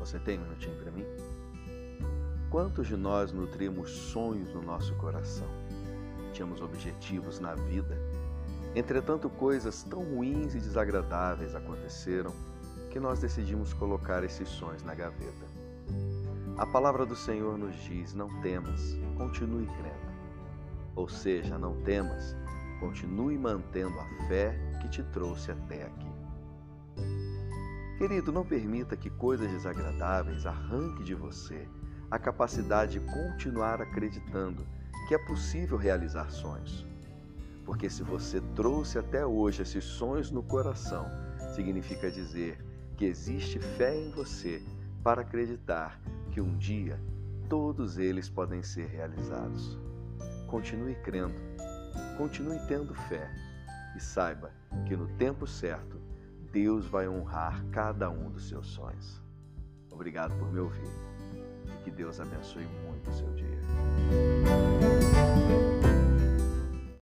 Você tem um minutinho para mim? Quantos de nós nutrimos sonhos no nosso coração? Tínhamos objetivos na vida. Entretanto, coisas tão ruins e desagradáveis aconteceram que nós decidimos colocar esses sonhos na gaveta. A palavra do Senhor nos diz: não temas, continue crendo. Ou seja, não temas, continue mantendo a fé que te trouxe até aqui. Querido, não permita que coisas desagradáveis arranquem de você a capacidade de continuar acreditando que é possível realizar sonhos. Porque se você trouxe até hoje esses sonhos no coração, significa dizer que existe fé em você para acreditar que um dia todos eles podem ser realizados. Continue crendo, continue tendo fé e saiba que no tempo certo Deus vai honrar cada um dos seus sonhos. Obrigado por me ouvir e que Deus abençoe muito o seu dia.